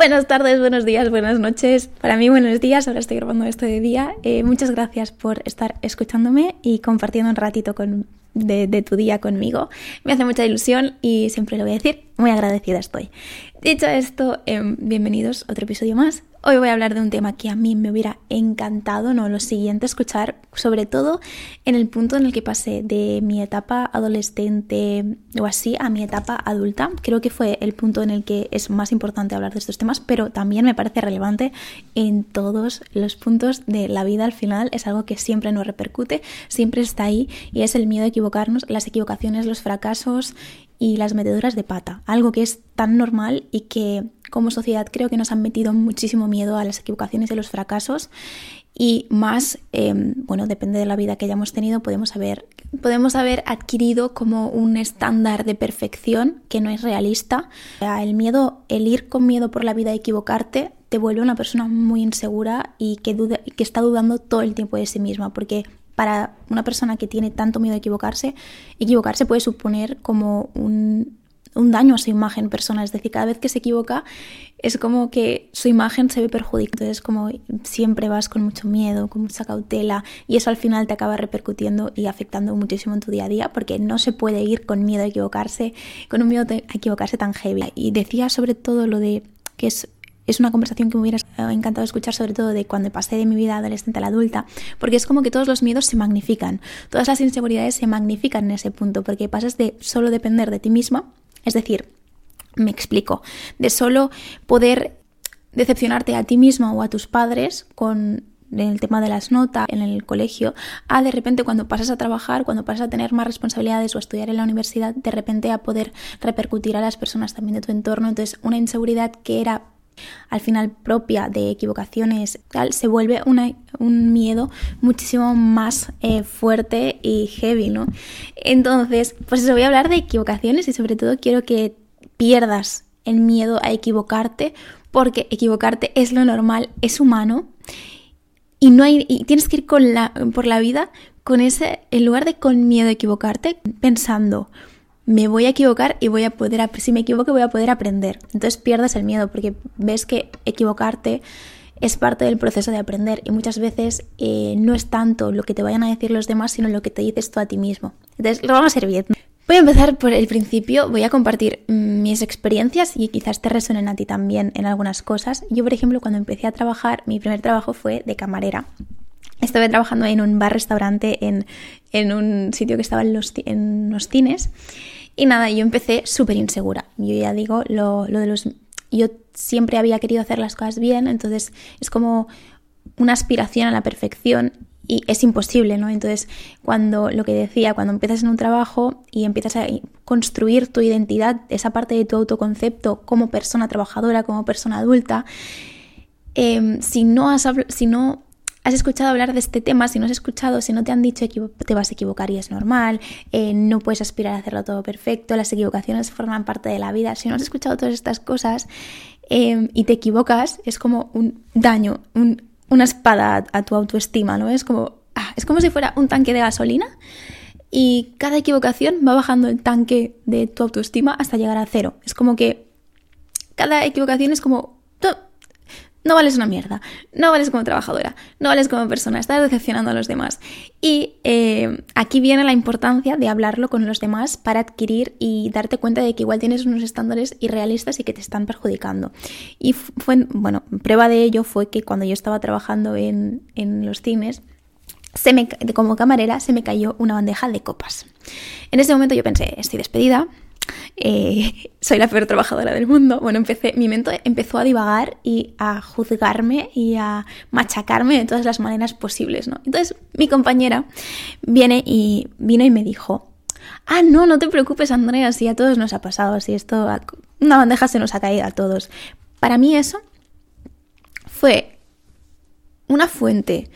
Buenas tardes, buenos días, buenas noches. Para mí, buenos días. Ahora estoy grabando esto de día. Eh, muchas gracias por estar escuchándome y compartiendo un ratito de, tu día conmigo. Me hace mucha ilusión y siempre lo voy a decir. Muy agradecida estoy. Dicho esto, eh, bienvenidos a otro episodio más. Hoy voy a hablar de un tema que a mí me hubiera encantado, ¿no? Lo siguiente, escuchar, sobre todo en el punto en el que pasé de mi etapa adolescente o así a mi etapa adulta. Creo que fue el punto en el que es más importante hablar de estos temas, pero también me parece relevante en todos los puntos de la vida al final. Es algo que siempre nos repercute, siempre está ahí y es el miedo a equivocarnos, las equivocaciones, los fracasos y las meteduras de pata, algo que es tan normal y que como sociedad creo que nos han metido muchísimo miedo a las equivocaciones y los fracasos y más, eh, bueno, depende de la vida que hayamos tenido, podemos haber, podemos haber adquirido como un estándar de perfección que no es realista. El miedo, el ir con miedo por la vida a equivocarte, te vuelve una persona muy insegura y que, duda, que está dudando todo el tiempo de sí misma, porque para una persona que tiene tanto miedo a equivocarse, equivocarse puede suponer como un, daño a su imagen personal. Es decir, cada vez que se equivoca es como que su imagen se ve perjudicada. Entonces, como siempre vas con mucho miedo, con mucha cautela, y eso al final te acaba repercutiendo y afectando muchísimo en tu día a día, porque no se puede ir con miedo a equivocarse, con un miedo a equivocarse tan heavy. Y decía sobre todo lo de que es es una conversación que me hubiera encantado escuchar, sobre todo de cuando pasé de mi vida adolescente a la adulta, porque es como que todos los miedos se magnifican, todas las inseguridades se magnifican en ese punto, porque pasas de solo depender de ti misma, es decir, me explico, de solo poder decepcionarte a ti misma o a tus padres con el tema de las notas en el colegio, a de repente cuando pasas a trabajar, cuando pasas a tener más responsabilidades o a estudiar en la universidad, de repente a poder repercutir a las personas también de tu entorno. Entonces, una inseguridad que era al final propia de equivocaciones, tal, se vuelve un miedo muchísimo más eh, fuerte y heavy, ¿no? Entonces, pues eso voy a hablar de equivocaciones y sobre todo quiero que pierdas el miedo a equivocarte, porque equivocarte es lo normal, es humano y no hay y tienes que ir con la, por la vida con ese en lugar de con miedo a equivocarte pensando me voy a equivocar y voy a poder, si me equivoco voy a poder aprender. Entonces pierdes el miedo porque ves que equivocarte es parte del proceso de aprender y muchas veces eh, no es tanto lo que te vayan a decir los demás, sino lo que te dices tú a ti mismo. Entonces lo vamos a hacer bien. Voy a empezar por el principio, voy a compartir mis experiencias y quizás te resuenen a ti también en algunas cosas. Yo, por ejemplo, cuando empecé a trabajar, mi primer trabajo fue de camarera. Estuve trabajando en un bar-restaurante en, en, un sitio que estaba en los, en los cines y nada, yo empecé súper insegura. Yo ya digo, lo, lo de los... Yo siempre había querido hacer las cosas bien, entonces es como una aspiración a la perfección y es imposible, ¿no? Entonces, cuando lo que decía, cuando empiezas en un trabajo y empiezas a construir tu identidad, esa parte de tu autoconcepto como persona trabajadora, como persona adulta, eh, si no has si no has escuchado hablar de este tema, si no has escuchado, si no te han dicho te vas a equivocar y es normal, eh, no puedes aspirar a hacerlo todo perfecto, las equivocaciones forman parte de la vida, si no has escuchado todas estas cosas eh, y te equivocas, es como un daño, una espada a, tu autoestima, ¿no? Es como, ah, es como si fuera un tanque de gasolina y cada equivocación va bajando el tanque de tu autoestima hasta llegar a cero. Es como que cada equivocación es como no vales una mierda, no vales como trabajadora, no vales como persona, estás decepcionando a los demás. Y eh, aquí viene la importancia de hablarlo con los demás para adquirir y darte cuenta de que igual tienes unos estándares irrealistas y que te están perjudicando. Y fue, bueno, prueba de ello fue que cuando yo estaba trabajando en, en los cines, como camarera se me cayó una bandeja de copas. En ese momento yo pensé, estoy despedida, eh, soy la peor trabajadora del mundo. Bueno, empecé, mi mente empezó a divagar y a juzgarme y a machacarme de todas las maneras posibles, ¿no? Entonces mi compañera viene y vino y me dijo, ah, no, no te preocupes Andrea, si a todos nos ha pasado, si esto, una bandeja se nos ha caído a todos. Para mí eso fue una fuente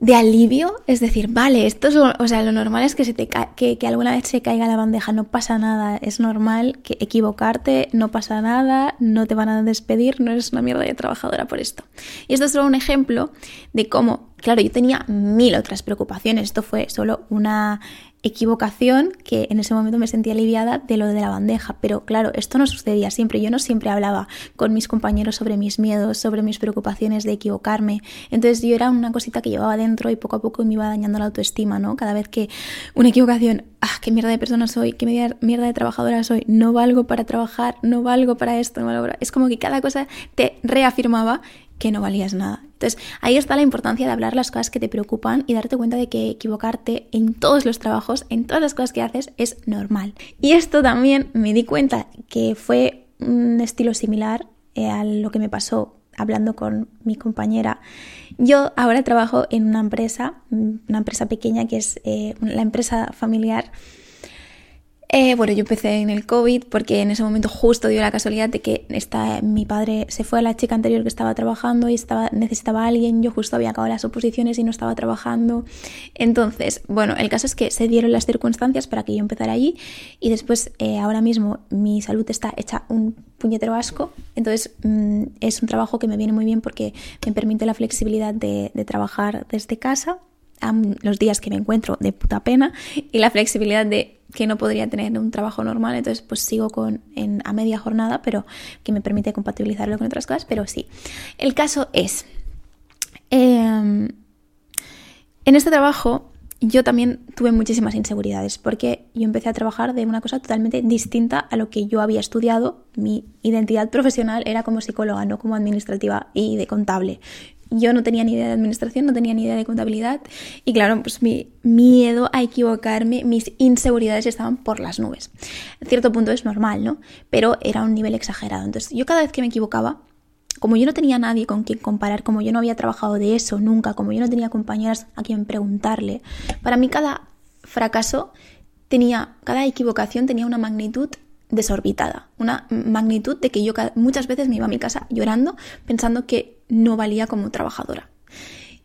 de alivio, es decir, vale, esto es o sea, lo normal es que, se te que, que, alguna vez se caiga la bandeja, no pasa nada, es normal que equivocarte, no pasa nada, no te van a despedir, no eres una mierda de trabajadora por esto. Y esto es solo un ejemplo de cómo, claro, yo tenía mil otras preocupaciones, esto fue solo una, equivocación que en ese momento me sentía aliviada de lo de la bandeja. Pero claro, esto no sucedía siempre. Yo no siempre hablaba con mis compañeros sobre mis miedos, sobre mis preocupaciones de equivocarme. Entonces yo era una cosita que llevaba dentro y poco a poco me iba dañando la autoestima, ¿no? Cada vez que una equivocación, ah, qué mierda de persona soy, qué mierda de trabajadora soy, no valgo para trabajar, no valgo para esto, no valgo para... Es como que cada cosa te reafirmaba que no valías nada. Entonces, ahí está la importancia de hablar las cosas que te preocupan y darte cuenta de que equivocarte en todos los trabajos, en todas las cosas que haces, es normal. Y esto también me di cuenta que fue un estilo similar eh, a lo que me pasó hablando con mi compañera. Yo ahora trabajo en una empresa, una empresa pequeña que es eh, la empresa familiar eh, bueno, yo empecé en el COVID porque en ese momento justo dio la casualidad de que mi padre se fue a la chica anterior que estaba trabajando y estaba, necesitaba a alguien. Yo justo había acabado las oposiciones y no estaba trabajando. Entonces, bueno, el caso es que se dieron las circunstancias para que yo empezara allí y después eh, ahora mismo mi salud está hecha un puñetero asco. Entonces mm, es un trabajo que me viene muy bien porque me permite la flexibilidad de, de trabajar desde casa a los días que me encuentro de puta pena y la flexibilidad de que no podría tener un trabajo normal, entonces pues sigo con a media jornada, pero que me permite compatibilizarlo con otras cosas, pero sí. El caso es, em, en este trabajo yo también tuve muchísimas inseguridades porque yo empecé a trabajar de una cosa totalmente distinta a lo que yo había estudiado. Mi identidad profesional era como psicóloga, no como administrativa y de contable yo no tenía ni idea de administración, no tenía ni idea de contabilidad y claro, pues mi miedo a equivocarme, mis inseguridades estaban por las nubes. En cierto punto es normal, ¿no? Pero era un nivel exagerado. Entonces yo cada vez que me equivocaba, como yo no tenía nadie con quien comparar, como yo no había trabajado de eso nunca, como yo no tenía compañeras a quien preguntarle, para mí cada fracaso tenía, cada equivocación tenía una magnitud desorbitada, una magnitud de que yo muchas veces me iba a mi casa llorando pensando que no valía como trabajadora.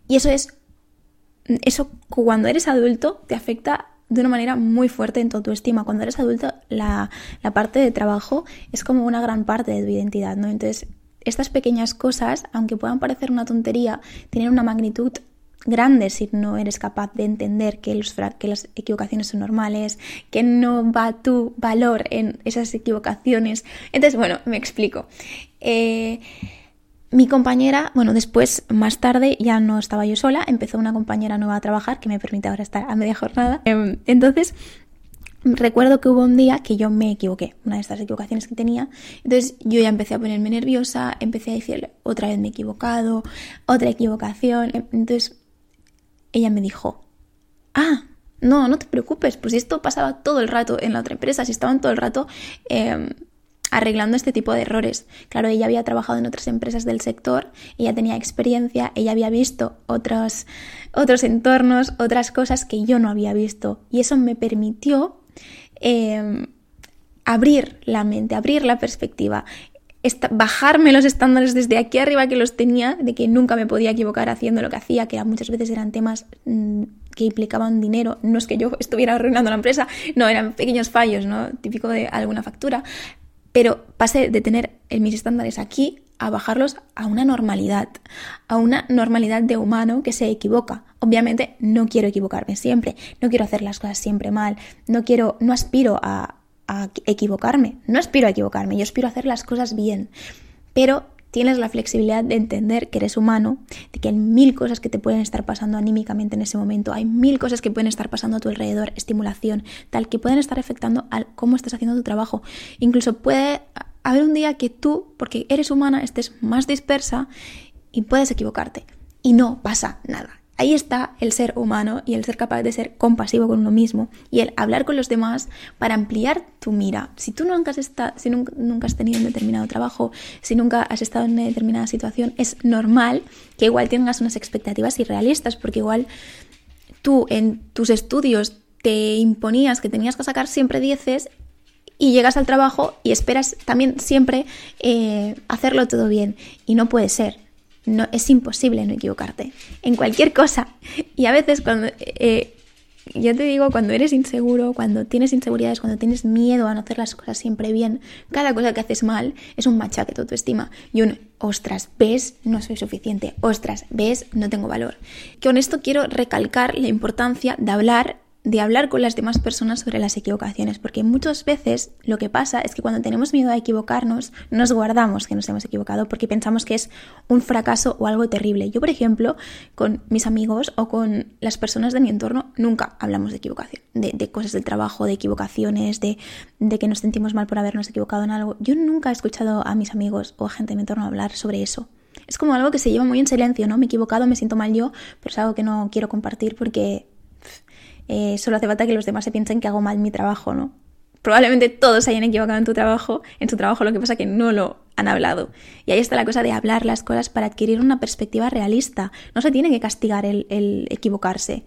Y eso es, eso cuando eres adulto te afecta de una manera muy fuerte en tu autoestima. Cuando eres adulto la, la parte de trabajo es como una gran parte de tu identidad, ¿no? Entonces, estas pequeñas cosas, aunque puedan parecer una tontería, tienen una magnitud grande si no eres capaz de entender que, los, que las equivocaciones son normales, que no va tu valor en esas equivocaciones. Entonces, bueno, me explico. Eh, mi compañera, bueno, después, más tarde, ya no estaba yo sola, empezó una compañera nueva a trabajar que me permite ahora estar a media jornada. Em, entonces, recuerdo que hubo un día que yo me equivoqué, una de estas equivocaciones que tenía. Entonces yo ya empecé a ponerme nerviosa, empecé a decirle, otra vez me he equivocado, otra equivocación. Entonces ella me dijo, ah, no, no te preocupes, pues esto pasaba todo el rato en la otra empresa, si estaban todo el rato em, arreglando este tipo de errores. Claro, ella había trabajado en otras empresas del sector, ella tenía experiencia, ella había visto otros, otros entornos, otras cosas que yo no había visto y eso me permitió em, abrir la mente, abrir la perspectiva bajarme los estándares desde aquí arriba que los tenía, de que nunca me podía equivocar haciendo lo que hacía, que muchas veces eran temas mm, que implicaban dinero, no es que yo estuviera arruinando la empresa, no, eran pequeños fallos, ¿no? Típico de alguna factura, pero pasé de tener mis estándares aquí a bajarlos a una normalidad, a una normalidad de humano que se equivoca. Obviamente no quiero equivocarme siempre, no quiero hacer las cosas siempre mal, no quiero, no aspiro a, a equivocarme. No aspiro a equivocarme, yo aspiro a hacer las cosas bien. Pero tienes la flexibilidad de entender que eres humano, de que hay mil cosas que te pueden estar pasando anímicamente en ese momento, hay mil cosas que pueden estar pasando a tu alrededor, estimulación, tal, que pueden estar afectando a cómo estás haciendo tu trabajo. Incluso puede haber un día que tú, porque eres humana, estés más dispersa y puedes equivocarte. Y no pasa nada. Ahí está el ser humano y el ser capaz de ser compasivo con uno mismo y el hablar con los demás para ampliar tu mira. Si tú nunca has, estado, si nunca, has tenido un determinado trabajo, si nunca has estado en una determinada situación, es normal que igual tengas unas expectativas irrealistas porque igual tú en tus estudios te imponías que tenías que sacar siempre dieces y llegas al trabajo y esperas también siempre eh, hacerlo todo bien y no puede ser. No, es imposible no equivocarte en cualquier cosa. Y a veces cuando, eh, yo te digo, cuando eres inseguro, cuando tienes inseguridades, cuando tienes miedo a no hacer las cosas siempre bien, cada cosa que haces mal es un machaque tu estima. Y un, ostras, ves, no soy suficiente. Ostras, ves, no tengo valor. Que con esto quiero recalcar la importancia de hablar de hablar con las demás personas sobre las equivocaciones, porque muchas veces lo que pasa es que cuando tenemos miedo a equivocarnos, nos guardamos que nos hemos equivocado porque pensamos que es un fracaso o algo terrible. Yo, por ejemplo, con mis amigos o con las personas de mi entorno, nunca hablamos de equivocación, de, cosas del trabajo, de equivocaciones, de, de que nos sentimos mal por habernos equivocado en algo. Yo nunca he escuchado a mis amigos o a gente de mi entorno hablar sobre eso. Es como algo que se lleva muy en silencio, ¿no? Me he equivocado, me siento mal yo, pero es algo que no quiero compartir porque eh, solo hace falta que los demás se piensen que hago mal mi trabajo, ¿no? Probablemente todos se hayan equivocado en tu trabajo, en su trabajo, lo que pasa que no lo han hablado. Y ahí está la cosa de hablar las cosas para adquirir una perspectiva realista. No se tiene que castigar el, equivocarse.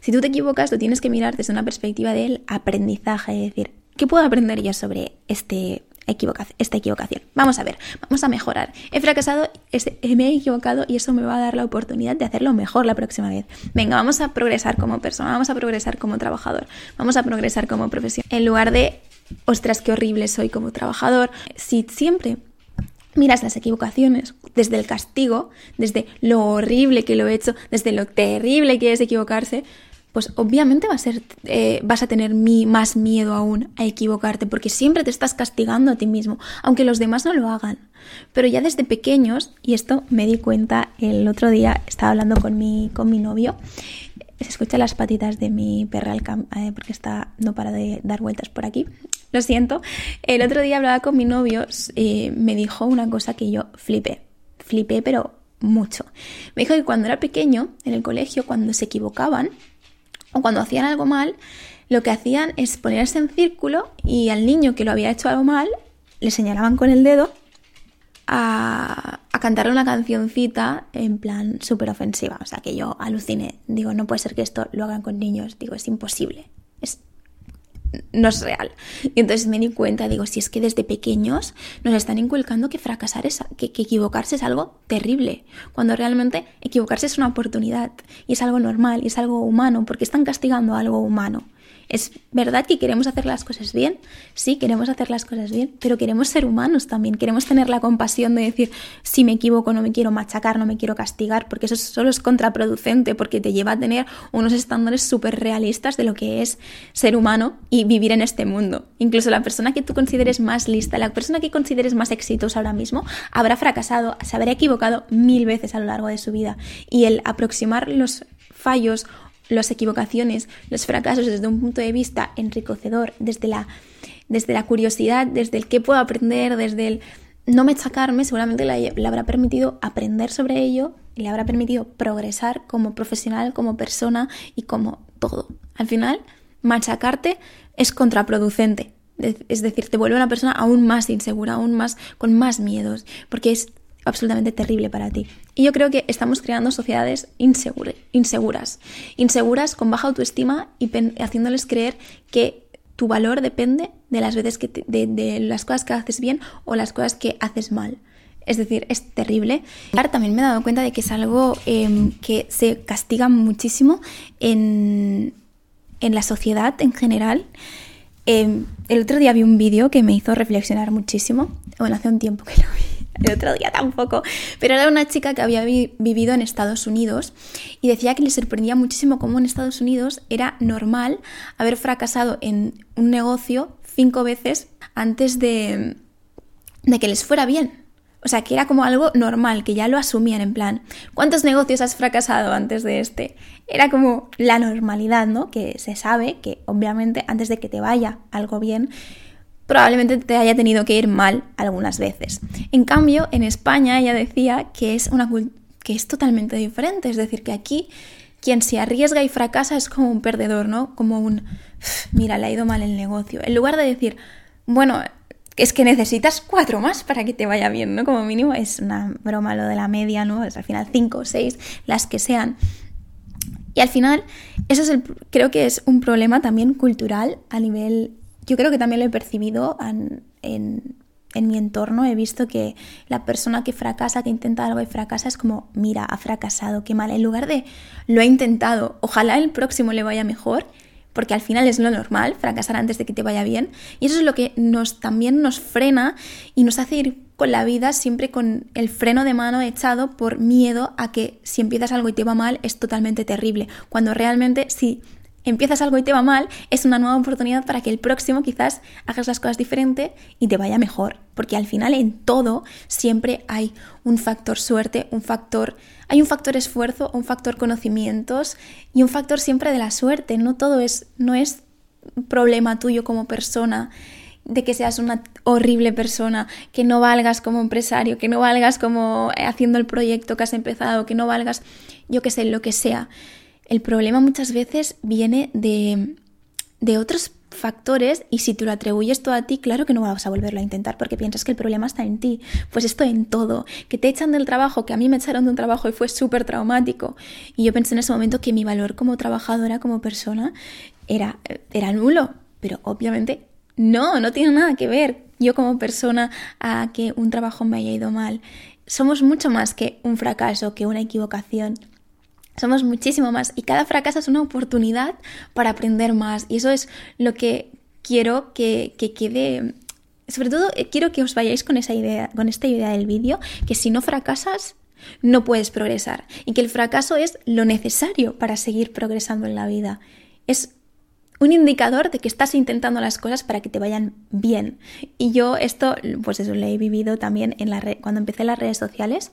si tú te equivocas, tú tienes que mirar desde una perspectiva del aprendizaje, es decir, ¿qué puedo aprender yo sobre este, esta equivocación. Vamos a ver, vamos a mejorar. He fracasado, me he equivocado y eso me va a dar la oportunidad de hacerlo mejor la próxima vez. Venga, vamos a progresar como persona, vamos a progresar como trabajador, vamos a progresar como profesión. En lugar de, ostras, qué horrible soy como trabajador, si siempre miras las equivocaciones desde el castigo, desde lo horrible que lo he hecho, desde lo terrible que es equivocarse, pues obviamente va a ser, eh, vas a tener más miedo aún a equivocarte, porque siempre te estás castigando a ti mismo, aunque los demás no lo hagan. Pero ya desde pequeños, y esto me di cuenta el otro día, estaba hablando con mi, con mi novio, se escuchan las patitas de mi perra eh, porque está, no para de dar vueltas por aquí. Lo siento. El otro día hablaba con mi novio, y eh, me dijo una cosa que yo flipé. Flipé, pero mucho. Me dijo que cuando era pequeño, en el colegio, cuando se equivocaban, o cuando hacían algo mal, lo que hacían es ponerse en círculo y al niño que lo había hecho algo mal le señalaban con el dedo a, a cantarle una cancioncita en plan súper ofensiva. O sea que yo aluciné. Digo, no puede ser que esto lo hagan con niños. Digo, es imposible. No es real. Y entonces me di cuenta, digo, si es que desde pequeños nos están inculcando que fracasar es, que, que, equivocarse es algo terrible, cuando realmente equivocarse es una oportunidad y es algo normal y es algo humano, porque están castigando algo humano. Es verdad que queremos hacer las cosas bien, sí, queremos hacer las cosas bien, pero queremos ser humanos también, queremos tener la compasión de decir, si me equivoco, no me quiero machacar, no me quiero castigar, porque eso solo es contraproducente, porque te lleva a tener unos estándares súper realistas de lo que es ser humano y vivir en este mundo. Incluso la persona que tú consideres más lista, la persona que consideres más exitosa ahora mismo, habrá fracasado, se habrá equivocado mil veces a lo largo de su vida. Y el aproximar los fallos las equivocaciones, los fracasos desde un punto de vista enriquecedor, desde la, desde la curiosidad, desde el qué puedo aprender, desde el no machacarme, seguramente le, habrá permitido aprender sobre ello y le habrá permitido progresar como profesional, como persona y como todo. Al final, machacarte es contraproducente. Es decir, te vuelve una persona aún más insegura, aún más con más miedos, porque es absolutamente terrible para ti. Y yo creo que estamos creando sociedades inseguras, inseguras con baja autoestima y haciéndoles creer que tu valor depende de las veces que de, las cosas que haces bien o las cosas que haces mal. Es decir, es terrible. También me he dado cuenta de que es algo em, que se castiga muchísimo en, en la sociedad en general. Em, el otro día vi un vídeo que me hizo reflexionar muchísimo. Bueno, hace un tiempo que lo vi el otro día tampoco, pero era una chica que había vivido en Estados Unidos y decía que le sorprendía muchísimo cómo en Estados Unidos era normal haber fracasado en un negocio cinco veces antes de, de que les fuera bien. O sea, que era como algo normal, que ya lo asumían en plan, ¿cuántos negocios has fracasado antes de este? Era como la normalidad, ¿no? Que se sabe que obviamente antes de que te vaya algo bien, probablemente te haya tenido que ir mal algunas veces. En cambio, en España ella decía que es, una, que es totalmente diferente, es decir, que aquí quien se arriesga y fracasa es como un perdedor, ¿no? Como un, mira, le ha ido mal el negocio. En lugar de decir, bueno, es que necesitas cuatro más para que te vaya bien, ¿no? Como mínimo es una broma lo de la media, ¿no? Es al final cinco o seis, las que sean. Y al final, eso es el, creo que es un problema también cultural a nivel yo creo que también lo he percibido en, en, mi entorno. He visto que la persona que fracasa, que intenta algo y fracasa, es como, mira, ha fracasado, qué mal. En lugar de, lo ha intentado, ojalá el próximo le vaya mejor, porque al final es lo normal, fracasar antes de que te vaya bien. Y eso es lo que nos, también nos frena y nos hace ir con la vida siempre con el freno de mano echado por miedo a que si empiezas algo y te va mal es totalmente terrible. Cuando realmente si empiezas algo y te va mal, es una nueva oportunidad para que el próximo quizás hagas las cosas diferente y te vaya mejor. Porque al final en todo siempre hay un factor suerte, un factor, hay un factor esfuerzo, un factor conocimientos y un factor siempre de la suerte. No todo es, no es problema tuyo como persona de que seas una horrible persona, que no valgas como empresario, que no valgas como haciendo el proyecto que has empezado, que no valgas, yo qué sé, lo que sea. El problema muchas veces viene de, de otros factores y si tú lo atribuyes todo a ti, claro que no vas a volverlo a intentar porque piensas que el problema está en ti. Pues esto en todo, que te echan del trabajo, que a mí me echaron de un trabajo y fue súper traumático. Y yo pensé en ese momento que mi valor como trabajadora, como persona, era, era nulo. Pero obviamente no, no tiene nada que ver yo como persona a que un trabajo me haya ido mal. Somos mucho más que un fracaso, que una equivocación. Somos muchísimo más y cada fracaso es una oportunidad para aprender más y eso es lo que quiero que, que quede sobre todo eh, quiero que os vayáis con esa idea, con esta idea del vídeo, que si no fracasas, no puedes progresar y que el fracaso es lo necesario para seguir progresando en la vida. Es un indicador de que estás intentando las cosas para que te vayan bien. Y yo esto, pues eso lo he vivido también en la cuando empecé las redes sociales.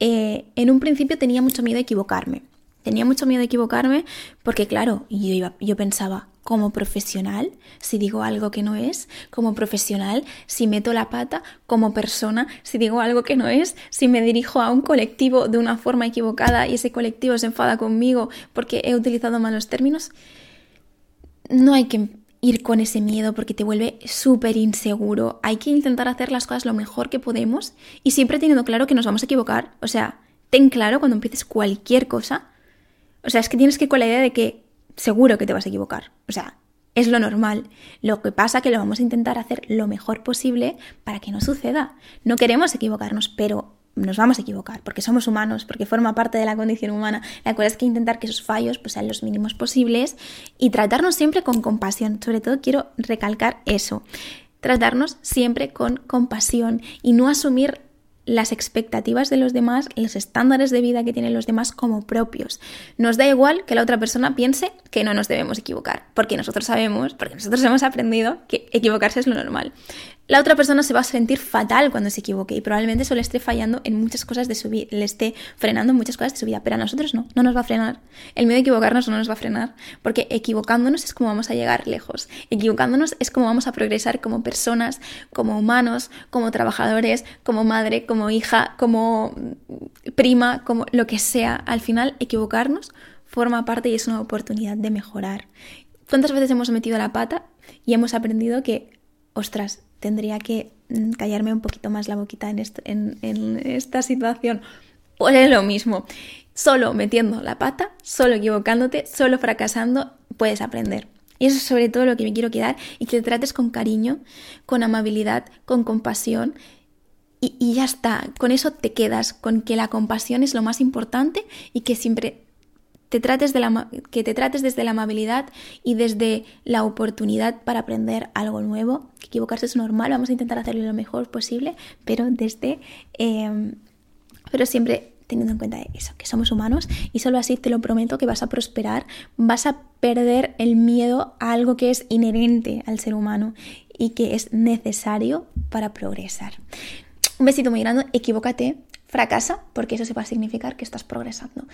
Eh, en un principio tenía mucho miedo a equivocarme. Tenía mucho miedo a equivocarme porque, claro, yo, iba, yo pensaba, como profesional, si digo algo que no es, como profesional, si meto la pata, como persona, si digo algo que no es, si me dirijo a un colectivo de una forma equivocada y ese colectivo se enfada conmigo porque he utilizado malos términos, no hay que ir con ese miedo porque te vuelve súper inseguro. Hay que intentar hacer las cosas lo mejor que podemos y siempre teniendo claro que nos vamos a equivocar. O sea, ten claro cuando empieces cualquier cosa. O sea, es que tienes que ir con la idea de que seguro que te vas a equivocar. O sea, es lo normal. Lo que pasa que lo vamos a intentar hacer lo mejor posible para que no suceda. No queremos equivocarnos, pero nos vamos a equivocar, porque somos humanos, porque forma parte de la condición humana. La cual es que intentar que esos fallos pues, sean los mínimos posibles y tratarnos siempre con compasión. Sobre todo quiero recalcar eso. Tratarnos siempre con compasión y no asumir las expectativas de los demás, los estándares de vida que tienen los demás como propios. Nos da igual que la otra persona piense que no nos debemos equivocar, porque nosotros sabemos, porque nosotros hemos aprendido que equivocarse es lo normal la otra persona se va a sentir fatal cuando se equivoque y probablemente eso le esté fallando en muchas cosas de su vida, le esté frenando en muchas cosas de su vida, pero a nosotros no, no nos va a frenar. El miedo a equivocarnos no nos va a frenar, porque equivocándonos es como vamos a llegar lejos. Equivocándonos es como vamos a progresar como personas, como humanos, como trabajadores, como madre, como hija, como prima, como lo que sea. Al final, equivocarnos forma parte y es una oportunidad de mejorar. ¿Cuántas veces hemos metido la pata y hemos aprendido que, ostras, tendría que mm, callarme un poquito más la boquita en, esta situación. Pues es lo mismo. Solo metiendo la pata, solo equivocándote, solo fracasando, puedes aprender. Y eso es sobre todo lo que me quiero quedar y que te trates con cariño, con amabilidad, con compasión y, y, ya está. Con eso te quedas, con que la compasión es lo más importante y que siempre que te trates desde la amabilidad y desde la oportunidad para aprender algo nuevo. equivocarse es normal, vamos a intentar hacerlo lo mejor posible, pero desde... Em, pero siempre teniendo en cuenta eso, que somos humanos y solo así te lo prometo que vas a prosperar, vas a perder el miedo a algo que es inherente al ser humano y que es necesario para progresar. Un besito muy grande, equivócate, fracasa, porque eso se va a significar que estás progresando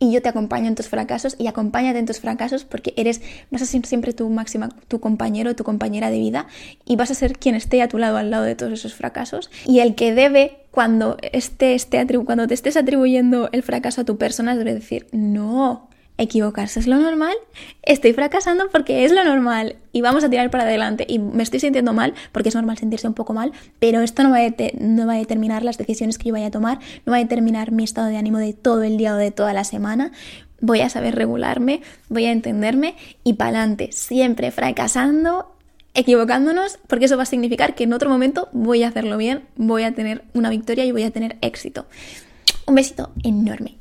y yo te acompaño en tus fracasos y acompáñate en tus fracasos porque eres, vas a ser siempre tu máxima, tu compañero, tu compañera de vida y vas a ser quien esté a tu lado al lado de todos esos fracasos. Y el que debe cuando, esté, esté cuando te estés atribuyendo el fracaso a tu persona debe decir, no, equivocarse es lo normal, estoy fracasando porque es lo normal y vamos a tirar para adelante y me estoy sintiendo mal porque es normal sentirse un poco mal, pero esto no va, a determinar las decisiones que yo vaya a tomar, no va a determinar mi estado de ánimo de todo el día o de toda la semana. Voy a saber regularme, voy a entenderme y para adelante, siempre fracasando, equivocándonos, porque eso va a significar que en otro momento voy a hacerlo bien, voy a tener una victoria y voy a tener éxito. Un besito enorme.